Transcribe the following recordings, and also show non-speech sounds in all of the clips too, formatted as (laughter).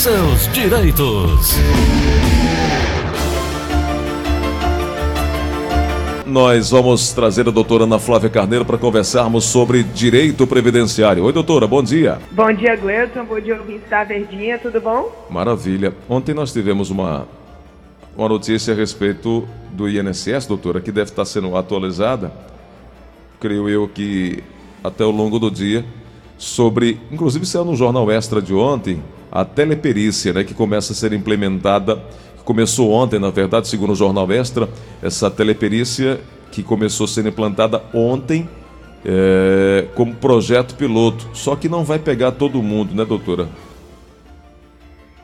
seus direitos. Nós vamos trazer a doutora Ana Flávia Carneiro para conversarmos sobre direito previdenciário. Oi, doutora, bom dia. Bom dia, Gleuton. Bom dia, ouvinte da Verdinha. Tudo bom? Maravilha. Ontem nós tivemos uma, uma notícia a respeito do INSS, doutora, que deve estar sendo atualizada, creio eu que até o longo do dia, sobre, inclusive saiu no Jornal Extra de ontem, a teleperícia, né, que começa a ser implementada Começou ontem, na verdade, segundo o Jornal Extra, essa teleperícia que começou a ser implantada ontem é, como projeto piloto. Só que não vai pegar todo mundo, né, doutora?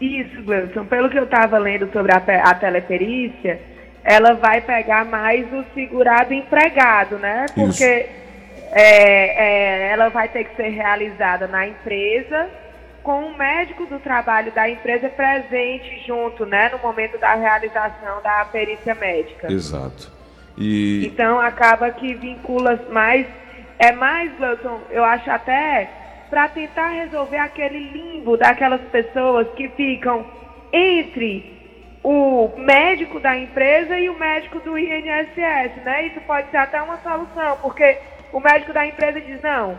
Isso, Gleison. Pelo que eu estava lendo sobre a, a teleperícia, ela vai pegar mais o segurado empregado, né? Porque é, é, ela vai ter que ser realizada na empresa com o médico do trabalho da empresa presente junto, né, no momento da realização da perícia médica. Exato. E... Então acaba que vincula mais, é mais, Wilson, eu acho até para tentar resolver aquele limbo daquelas pessoas que ficam entre o médico da empresa e o médico do INSS, né? Isso pode ser até uma solução, porque o médico da empresa diz não,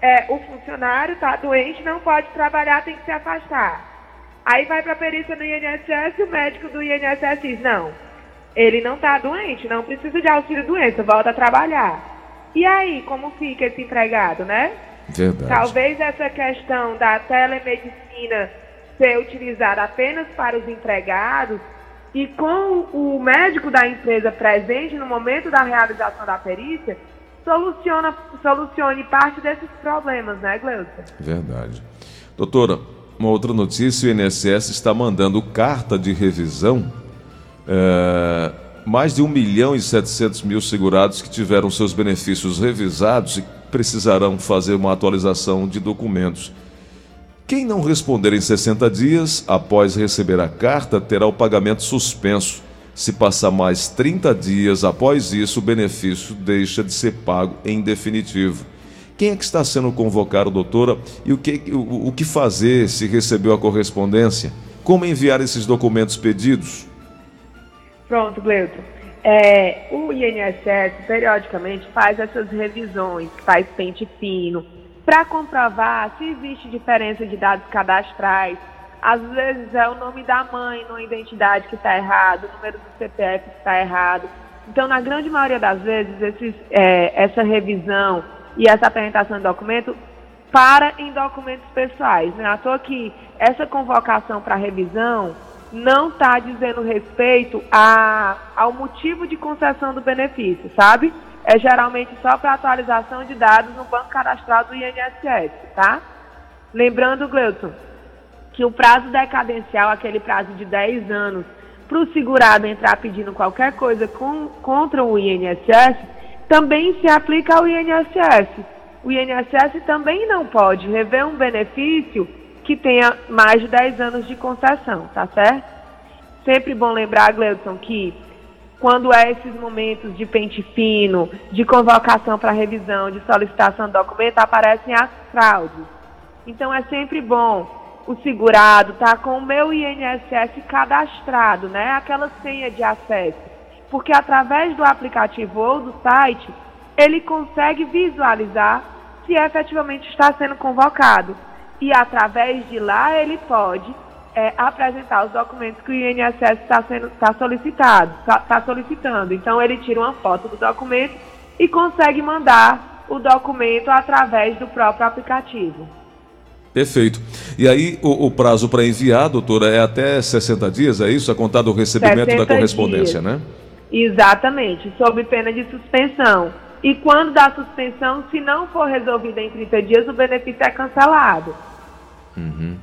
é, o funcionário está doente, não pode trabalhar, tem que se afastar. Aí vai para a perícia no INSS e o médico do INSS diz, não, ele não está doente, não precisa de auxílio doença, volta a trabalhar. E aí, como fica esse empregado, né? Verdade. Talvez essa questão da telemedicina ser utilizada apenas para os empregados e com o médico da empresa presente no momento da realização da perícia, soluciona, solucione parte desses problemas, né, Gleuton? Verdade. Doutora, uma outra notícia, o INSS está mandando carta de revisão. É, mais de 1 milhão e 700 mil segurados que tiveram seus benefícios revisados e precisarão fazer uma atualização de documentos. Quem não responder em 60 dias após receber a carta terá o pagamento suspenso. Se passar mais 30 dias após isso, o benefício deixa de ser pago em definitivo. Quem é que está sendo convocado, doutora? E o que, o, o que fazer se recebeu a correspondência? Como enviar esses documentos pedidos? Pronto, Gleuton. É, o INSS periodicamente faz essas revisões, faz pente fino, para comprovar se existe diferença de dados cadastrais, às vezes é o nome da mãe numa identidade que está errado, o número do CPF que está errado. Então, na grande maioria das vezes, esses, é, essa revisão e essa apresentação de documento para em documentos pessoais. Né? À toa que essa convocação para revisão não está dizendo respeito a, ao motivo de concessão do benefício, sabe? É geralmente só para atualização de dados no banco cadastral do INSS, tá? Lembrando, Gleuton, que o prazo decadencial, aquele prazo de 10 anos, para o segurado entrar pedindo qualquer coisa com, contra o INSS, também se aplica ao INSS. O INSS também não pode rever um benefício que tenha mais de 10 anos de concessão, tá certo? Sempre bom lembrar, Gleudson, que quando é esses momentos de pente fino, de convocação para revisão, de solicitação de documento, aparecem as fraudes. Então é sempre bom o segurado está com o meu INSS cadastrado, né? Aquela senha de acesso. Porque através do aplicativo ou do site, ele consegue visualizar se efetivamente está sendo convocado. E através de lá ele pode é, apresentar os documentos que o INSS está tá solicitado, está tá solicitando. Então ele tira uma foto do documento e consegue mandar o documento através do próprio aplicativo. Perfeito. E aí, o, o prazo para enviar, doutora, é até 60 dias, é isso? A contar do recebimento da correspondência, dias. né? Exatamente, sob pena de suspensão. E quando dá suspensão, se não for resolvida em 30 dias, o benefício é cancelado. Uhum.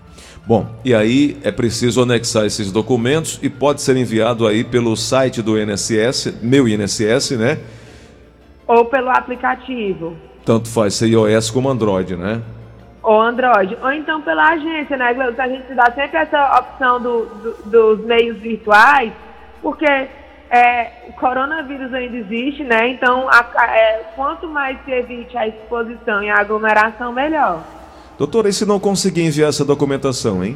Bom, e aí é preciso anexar esses documentos e pode ser enviado aí pelo site do INSS, meu INSS, né? Ou pelo aplicativo. Tanto faz ser iOS como Android, né? Ou Android, ou então pela agência, né? A gente dá sempre essa opção do, do, dos meios virtuais, porque é, o coronavírus ainda existe, né? Então, a, é, quanto mais se evite a exposição e a aglomeração, melhor. Doutora, e se não conseguir enviar essa documentação, hein?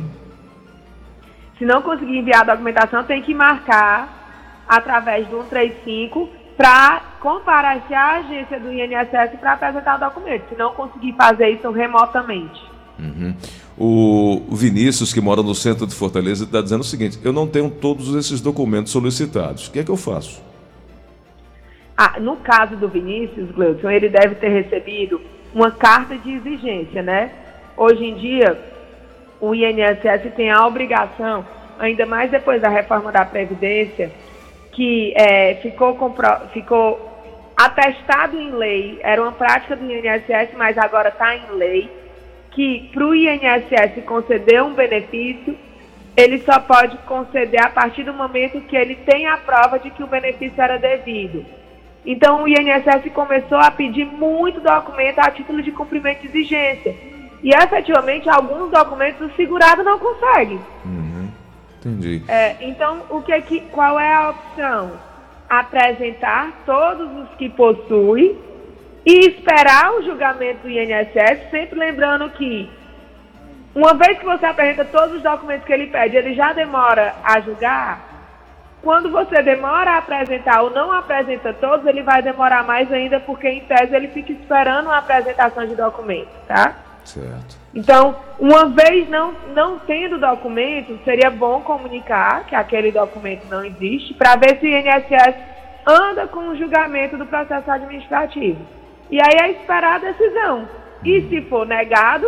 Se não conseguir enviar a documentação, tem que marcar através do 135 para comparecer à agência do INSS para apresentar o documento. Se não conseguir fazer isso remotamente. Uhum. O Vinícius, que mora no centro de Fortaleza, está dizendo o seguinte: eu não tenho todos esses documentos solicitados. O que é que eu faço? Ah, no caso do Vinícius, Gleudson, ele deve ter recebido uma carta de exigência, né? Hoje em dia, o INSS tem a obrigação, ainda mais depois da reforma da Previdência, que é, ficou, ficou atestado em lei, era uma prática do INSS, mas agora está em lei, que para o INSS conceder um benefício, ele só pode conceder a partir do momento que ele tem a prova de que o benefício era devido. Então o INSS começou a pedir muito documento a título de cumprimento de exigência. E efetivamente alguns documentos o segurado não consegue. Uhum. Entendi. É, então, o que, que qual é a opção? Apresentar todos os que possui e esperar o julgamento do INSS, sempre lembrando que uma vez que você apresenta todos os documentos que ele pede, ele já demora a julgar. Quando você demora a apresentar ou não apresenta todos, ele vai demorar mais ainda, porque em tese ele fica esperando a apresentação de documentos, tá? Certo. Então, uma vez não, não tendo documento, seria bom comunicar que aquele documento não existe, para ver se o INSS anda com o julgamento do processo administrativo. E aí é esperar a decisão. E se for negado,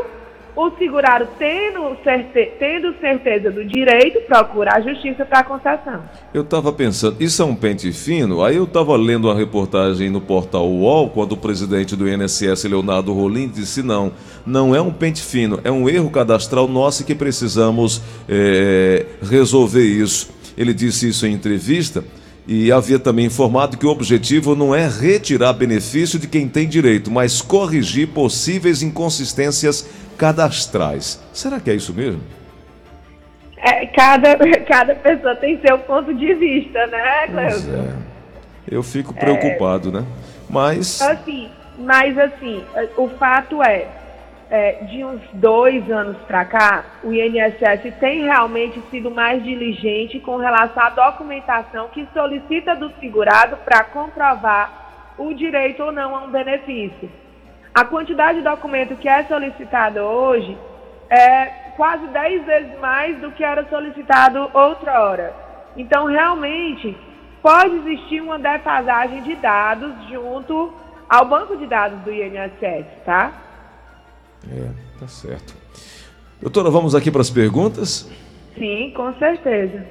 o segurado, tendo, certe tendo certeza do direito, procura a justiça para a concessão. Eu estava pensando, isso é um pente fino? Aí eu estava lendo uma reportagem no portal UOL, quando o presidente do INSS, Leonardo Rolim, disse: não, não é um pente fino, é um erro cadastral nosso que precisamos é, resolver isso. Ele disse isso em entrevista e havia também informado que o objetivo não é retirar benefício de quem tem direito, mas corrigir possíveis inconsistências cadastrais. Será que é isso mesmo? É, cada, (laughs) cada pessoa tem seu ponto de vista, né, Cleusa? É. Eu fico preocupado, é... né? Mas. Assim, mas assim, o fato é, é, de uns dois anos para cá, o INSS tem realmente sido mais diligente com relação à documentação que solicita do segurado para comprovar o direito ou não a um benefício. A quantidade de documento que é solicitada hoje é quase 10 vezes mais do que era solicitado outra hora. Então, realmente, pode existir uma defasagem de dados junto ao banco de dados do INSS, tá? É, tá certo. Doutora, vamos aqui para as perguntas? Sim, com certeza.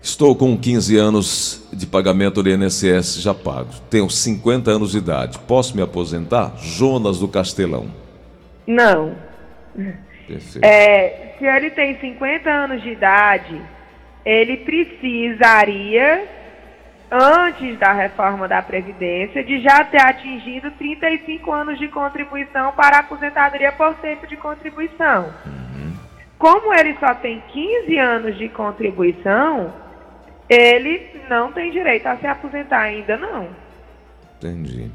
Estou com 15 anos de pagamento do INSS já pago. Tenho 50 anos de idade. Posso me aposentar? Jonas do Castelão. Não. Perfeito. É, se ele tem 50 anos de idade, ele precisaria antes da reforma da Previdência, de já ter atingido 35 anos de contribuição para a aposentadoria por tempo de contribuição. Como ele só tem 15 anos de contribuição, ele não tem direito a se aposentar ainda, não. Entendi.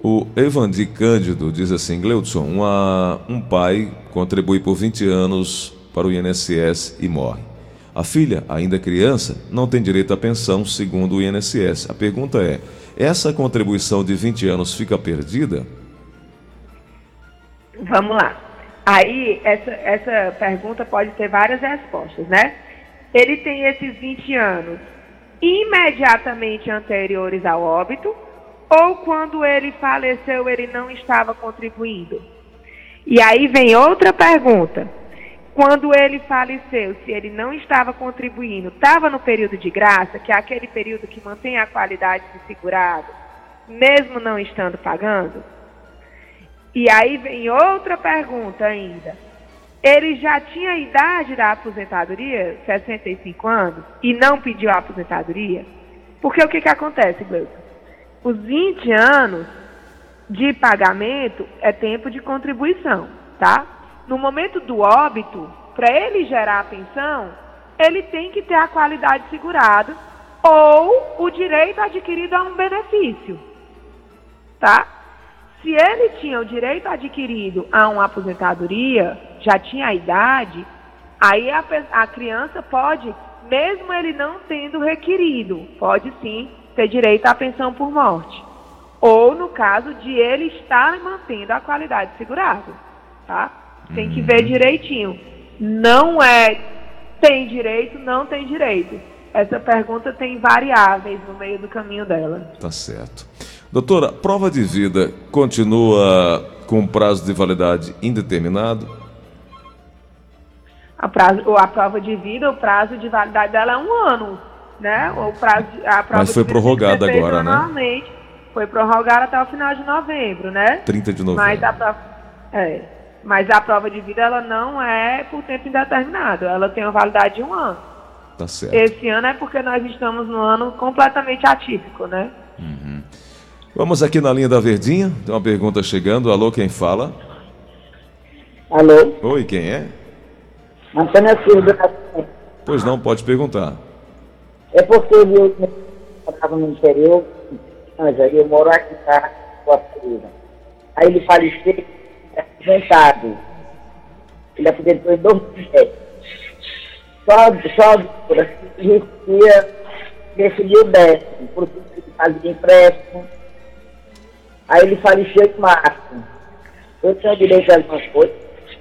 O Evandi Cândido diz assim, Gleudson, uma, um pai contribui por 20 anos para o INSS e morre. A filha, ainda criança, não tem direito à pensão, segundo o INSS. A pergunta é: essa contribuição de 20 anos fica perdida? Vamos lá. Aí, essa, essa pergunta pode ter várias respostas, né? Ele tem esses 20 anos imediatamente anteriores ao óbito, ou quando ele faleceu, ele não estava contribuindo? E aí vem outra pergunta quando ele faleceu, se ele não estava contribuindo, estava no período de graça, que é aquele período que mantém a qualidade do segurado, mesmo não estando pagando? E aí vem outra pergunta ainda. Ele já tinha a idade da aposentadoria, 65 anos, e não pediu a aposentadoria? Porque o que, que acontece, Gleuton? Os 20 anos de pagamento é tempo de contribuição, tá? No momento do óbito, para ele gerar a pensão, ele tem que ter a qualidade segurada ou o direito adquirido a um benefício. Tá? Se ele tinha o direito adquirido a uma aposentadoria, já tinha a idade, Aí a, a criança pode, mesmo ele não tendo requerido, pode sim ter direito à pensão por morte. Ou no caso de ele estar mantendo a qualidade segurada, tá? Tem que ver uhum. direitinho. Não é tem direito, não tem direito. Essa pergunta tem variáveis no meio do caminho dela. Tá certo. Doutora, prova de vida continua com prazo de validade indeterminado? A, prazo, a prova de vida, o prazo de validade dela é um ano, né? O prazo, a prova Mas foi prorrogada agora, né? Foi prorrogada até o final de novembro, né? 30 de novembro. Mas a prova, é, mas a prova de vida ela não é por tempo indeterminado, ela tem uma validade de um ano. Tá certo. Esse ano é porque nós estamos no ano completamente atípico, né? Uhum. Vamos aqui na linha da Verdinha, tem uma pergunta chegando. Alô, quem fala? Alô? Oi, quem é? Antônia Silva. Pois não, pode perguntar. É porque eu estava no interior, mas aí eu moro aqui tá, com a Aí ele faleceu, é aposentado. Ele aposentou em 2007. Só, só, por assim, recebia, recebia o décimo, porque ele fazia empréstimo Aí ele faleceu em março. Eu tenho direito a alguma coisa?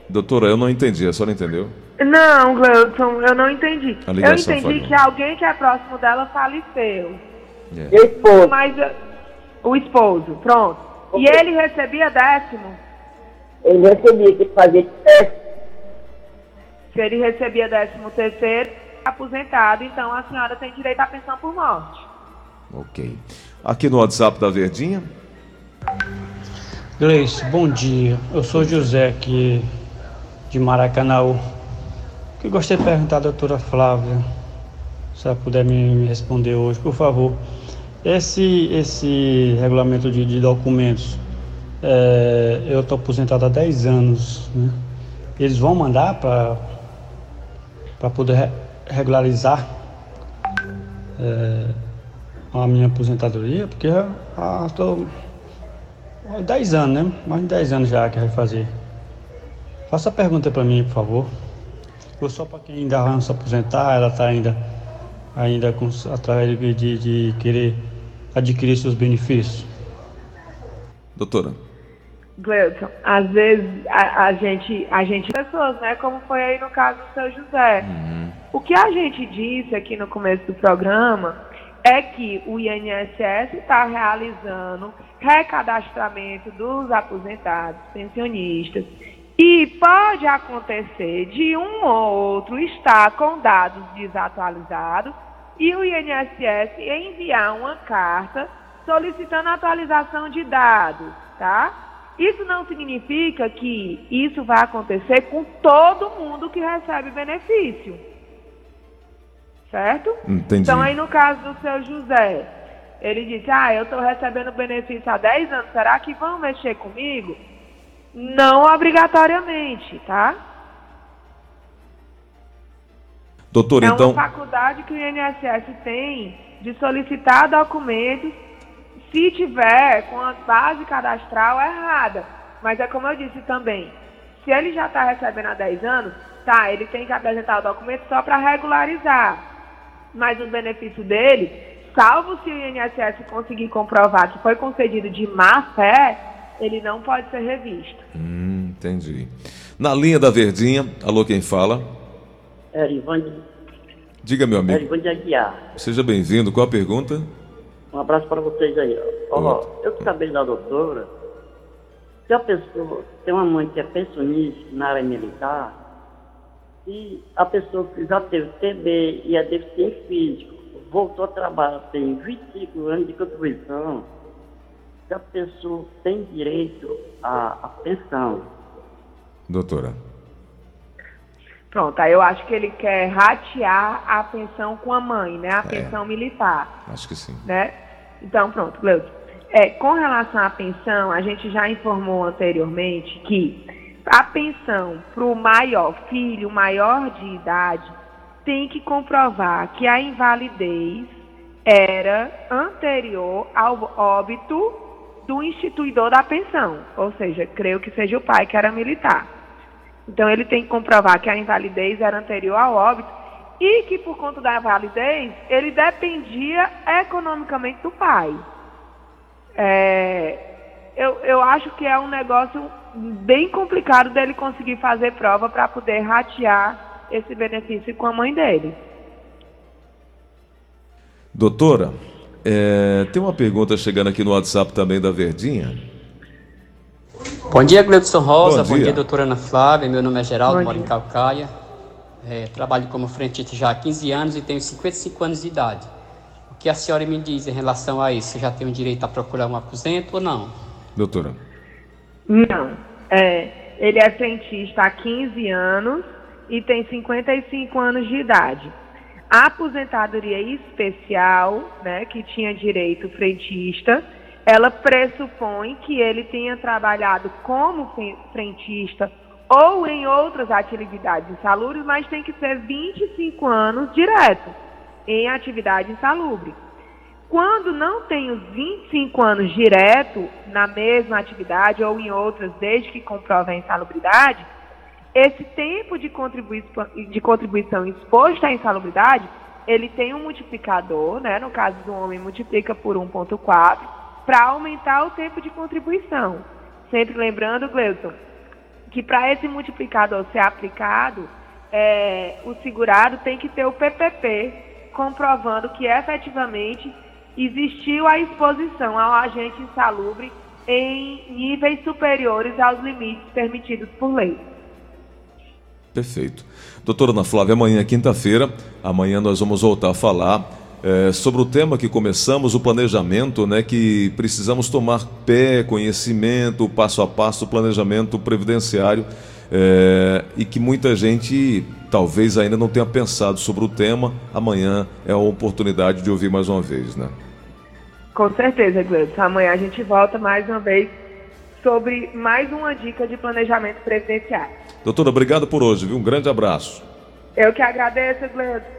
Doutora, eu não entendi, a senhora entendeu? Não, Gleudson, eu não entendi. Eu entendi que alguém que é próximo dela faleceu. Yeah. O esposo. Mas o esposo, pronto. Okay. E ele recebia décimo? Ele recebia, que fazia décimo. Se ele recebia décimo terceiro, aposentado, então a senhora tem direito à pensão por morte. Ok. Aqui no WhatsApp da Verdinha, Gleice, bom dia. Eu sou José aqui de Maracanã. Que gostaria de perguntar à doutora Flávia, se ela puder me responder hoje, por favor. Esse, esse regulamento de, de documentos, é, eu estou aposentado há 10 anos, né? Eles vão mandar para poder regularizar é, a minha aposentadoria, porque estou 10 anos, né? Mais de 10 anos já que vai fazer. Faça a pergunta para mim, por favor. Ou só para quem ainda vai se aposentar, ela está ainda, ainda com, atrás de, de, de querer adquirir seus benefícios. Doutora. Gleudson, às vezes a, a, gente, a gente, pessoas, né, como foi aí no caso do seu José. Uhum. O que a gente disse aqui no começo do programa é que o INSS está realizando recadastramento dos aposentados, pensionistas, e pode acontecer de um ou outro estar com dados desatualizados e o INSS enviar uma carta solicitando atualização de dados, tá? Isso não significa que isso vai acontecer com todo mundo que recebe benefício certo? Entendi. Então aí no caso do seu José, ele disse, ah, eu estou recebendo benefício há 10 anos, será que vão mexer comigo? Não obrigatoriamente, tá? Doutor, é então... É uma faculdade que o INSS tem de solicitar documentos se tiver com a base cadastral errada. Mas é como eu disse também, se ele já está recebendo há 10 anos, tá, ele tem que apresentar o documento só para regularizar mas o benefício dele, salvo se o INSS conseguir comprovar que foi concedido de má fé, ele não pode ser revisto. Hum, entendi. Na linha da Verdinha, alô, quem fala? É, Ivane. Diga, meu amigo. É, Ivane Aguiar. Seja bem-vindo. Qual a pergunta? Um abraço para vocês aí. Ó, eu acabei da doutora. Se a pessoa tem uma mãe que é pensionista na área militar, se a pessoa que já teve TB e é deficiente físico, voltou a trabalhar, tem 25 anos de contribuição, se a pessoa tem direito à, à pensão. Doutora. Pronto, aí eu acho que ele quer ratear a pensão com a mãe, né? A é, pensão militar. Acho que sim. Né? Então, pronto, Cleuto. É, com relação à pensão, a gente já informou anteriormente que a pensão para o maior filho, maior de idade, tem que comprovar que a invalidez era anterior ao óbito do instituidor da pensão, ou seja, creio que seja o pai que era militar. Então ele tem que comprovar que a invalidez era anterior ao óbito e que por conta da invalidez ele dependia economicamente do pai. É, eu, eu acho que é um negócio bem complicado dele conseguir fazer prova para poder ratear esse benefício com a mãe dele. Doutora, é, tem uma pergunta chegando aqui no WhatsApp também da Verdinha. Bom dia, Gleudson Rosa. Bom Bom dia. dia, doutora Ana Flávia. Meu nome é Geraldo, moro em dia. Calcaia. É, trabalho como frentista já há 15 anos e tenho 55 anos de idade. O que a senhora me diz em relação a isso? Eu já tenho direito a procurar um aposento ou não? Doutora. Não. É, ele é frentista há 15 anos e tem 55 anos de idade. A aposentadoria especial, né, que tinha direito frentista, ela pressupõe que ele tenha trabalhado como frentista ou em outras atividades insalubres, mas tem que ser 25 anos direto em atividade insalubre. Quando não tem os 25 anos direto na mesma atividade ou em outras, desde que comprove a insalubridade, esse tempo de contribuição, de contribuição exposto à insalubridade, ele tem um multiplicador, né? No caso do homem, multiplica por 1,4 para aumentar o tempo de contribuição. Sempre lembrando, Gleuton, que para esse multiplicador ser aplicado, é, o segurado tem que ter o PPP comprovando que efetivamente existiu a exposição ao agente insalubre em níveis superiores aos limites permitidos por lei. Perfeito. Doutora Ana Flávia, amanhã é quinta-feira. Amanhã nós vamos voltar a falar eh, sobre o tema que começamos, o planejamento, né? Que precisamos tomar pé, conhecimento, passo a passo, o planejamento previdenciário. eh, e que muita gente talvez ainda não tenha pensado sobre o tema. Amanhã é a oportunidade de ouvir mais uma vez, né? Com certeza, Gleudson. Amanhã a gente volta mais uma vez sobre mais uma dica de planejamento previdenciário. Doutora, obrigado por hoje, viu? Um grande abraço. Eu que agradeço, Gleudson.